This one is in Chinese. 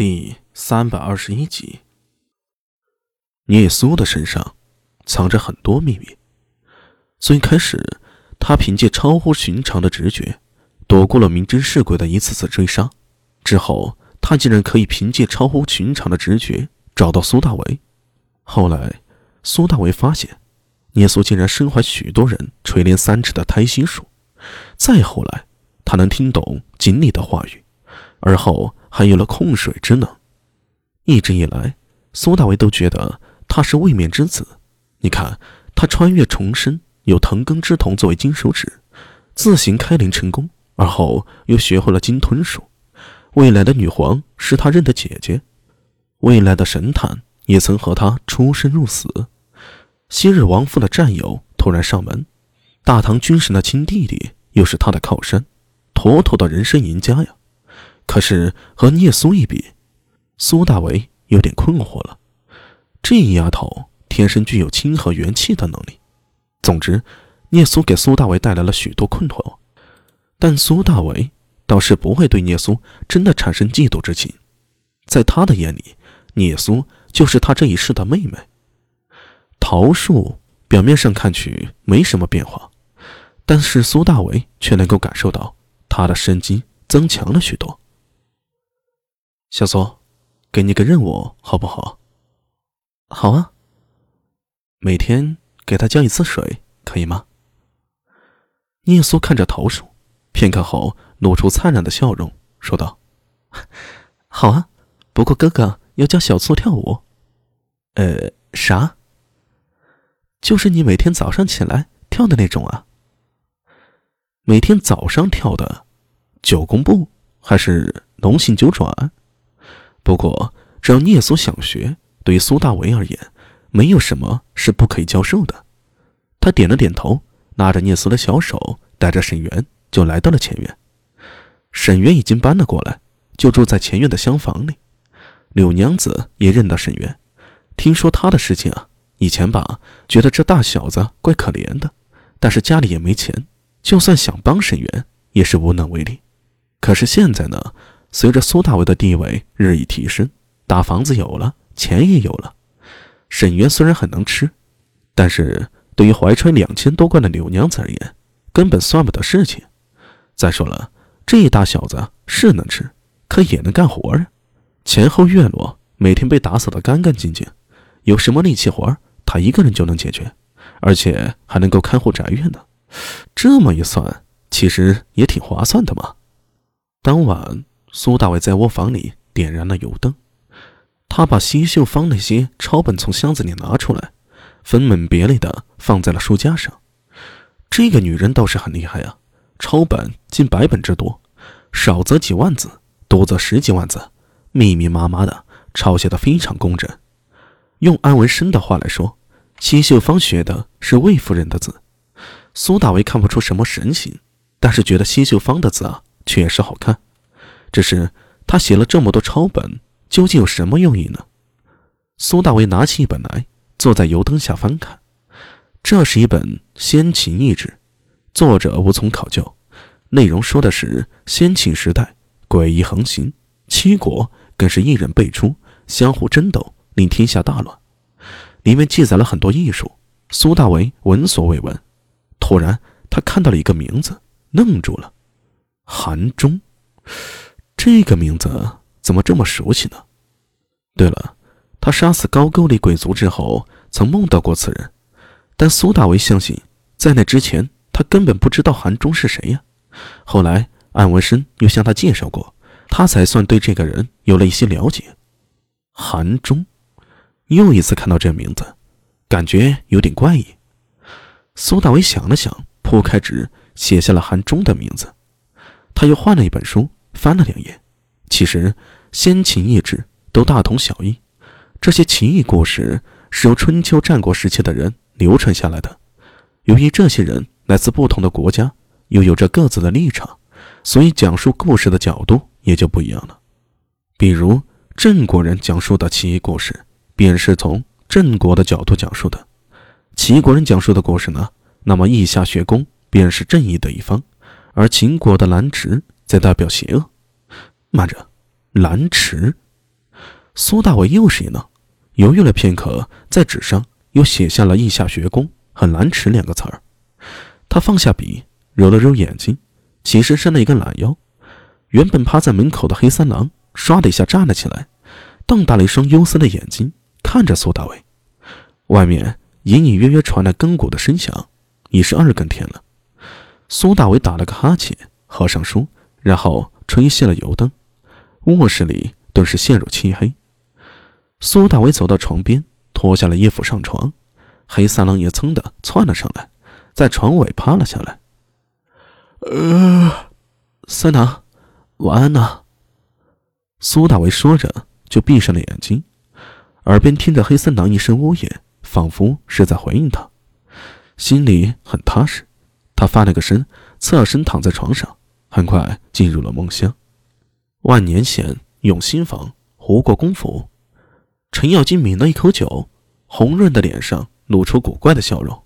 第三百二十一集。聂苏的身上藏着很多秘密。最开始，他凭借超乎寻常的直觉，躲过了明知是鬼的一次次追杀。之后，他竟然可以凭借超乎寻常的直觉找到苏大为。后来，苏大为发现，聂苏竟然身怀许多人垂帘三尺的胎心术。再后来，他能听懂锦鲤的话语，而后。还有了控水之能，一直以来，苏大为都觉得他是位面之子。你看，他穿越重生，有藤根之瞳作为金手指，自行开灵成功，而后又学会了金吞术。未来的女皇是他认的姐姐，未来的神坛也曾和他出生入死。昔日亡父的战友突然上门，大唐军神的亲弟弟又是他的靠山，妥妥的人生赢家呀！可是和聂苏一比，苏大为有点困惑了。这丫头天生具有亲和元气的能力。总之，聂苏给苏大为带来了许多困惑，但苏大为倒是不会对聂苏真的产生嫉妒之情。在他的眼里，聂苏就是他这一世的妹妹。桃树表面上看去没什么变化，但是苏大为却能够感受到他的生机增强了许多。小苏，给你个任务，好不好？好啊。每天给他浇一次水，可以吗？聂苏看着桃树，片刻后露出灿烂的笑容，说道：“ 好啊，不过哥哥要教小苏跳舞。”“呃，啥？”“就是你每天早上起来跳的那种啊。”“每天早上跳的，九宫步还是龙行九转？”不过，只要聂苏想学，对于苏大为而言，没有什么是不可以教授的。他点了点头，拉着聂苏的小手，带着沈园就来到了前院。沈园已经搬了过来，就住在前院的厢房里。柳娘子也认得沈园，听说他的事情啊，以前吧，觉得这大小子怪可怜的，但是家里也没钱，就算想帮沈园，也是无能为力。可是现在呢？随着苏大为的地位日益提升，大房子有了，钱也有了。沈渊虽然很能吃，但是对于怀揣两千多贯的柳娘子而言，根本算不得事情。再说了，这一大小子是能吃，可也能干活啊。前后院落每天被打扫得干干净净，有什么力气活他一个人就能解决，而且还能够看护宅院呢。这么一算，其实也挺划算的嘛。当晚。苏大伟在卧房里点燃了油灯，他把西秀芳那些抄本从箱子里拿出来，分门别类的放在了书架上。这个女人倒是很厉害啊，抄本近百本之多，少则几万字，多则十几万字，密密麻麻的抄写的非常工整。用安文生的话来说，西秀芳学的是魏夫人的字。苏大为看不出什么神情，但是觉得西秀芳的字啊确实好看。只是他写了这么多抄本，究竟有什么用意呢？苏大为拿起一本来，坐在油灯下翻看。这是一本《先秦异志》，作者无从考究，内容说的是先秦时代诡异横行，七国更是一人辈出，相互争斗，令天下大乱。里面记载了很多艺术。苏大为闻所未闻，突然他看到了一个名字，愣住了：韩忠。这个名字怎么这么熟悉呢？对了，他杀死高句丽贵族之后，曾梦到过此人，但苏大为相信，在那之前，他根本不知道韩忠是谁呀。后来安文生又向他介绍过，他才算对这个人有了一些了解。韩忠，又一次看到这名字，感觉有点怪异。苏大为想了想，铺开纸写下了韩忠的名字。他又换了一本书。翻了两页，其实先秦异志都大同小异。这些奇异故事是由春秋战国时期的人流传下来的。由于这些人来自不同的国家，又有着各自的立场，所以讲述故事的角度也就不一样了。比如郑国人讲述的奇异故事，便是从郑国的角度讲述的；齐国人讲述的故事呢，那么羿下学宫便是正义的一方，而秦国的兰池。在代表邪恶。慢着，蓝池，苏大伟又是一愣，犹豫了片刻，在纸上又写下了“缢下学宫”和“蓝池”两个词儿。他放下笔，揉了揉眼睛，起身伸了一个懒腰。原本趴在门口的黑三郎唰的一下站了起来，瞪大了一双幽色的眼睛看着苏大伟。外面隐隐约约传来亘古的声响，已是二更天了。苏大伟打了个哈欠，合上书，然后吹熄了油灯。卧室里顿时陷入漆黑。苏大伟走到床边，脱下了衣服上床。黑三郎也噌的窜了上来，在床尾趴了下来。呃，三郎，晚安呐。苏大伟说着，就闭上了眼睛，耳边听着黑三郎一声呜咽，仿佛是在回应他，心里很踏实。他翻了个身，侧身躺在床上，很快进入了梦乡。万年前，永兴坊胡国公府。陈咬金抿了一口酒，红润的脸上露出古怪的笑容。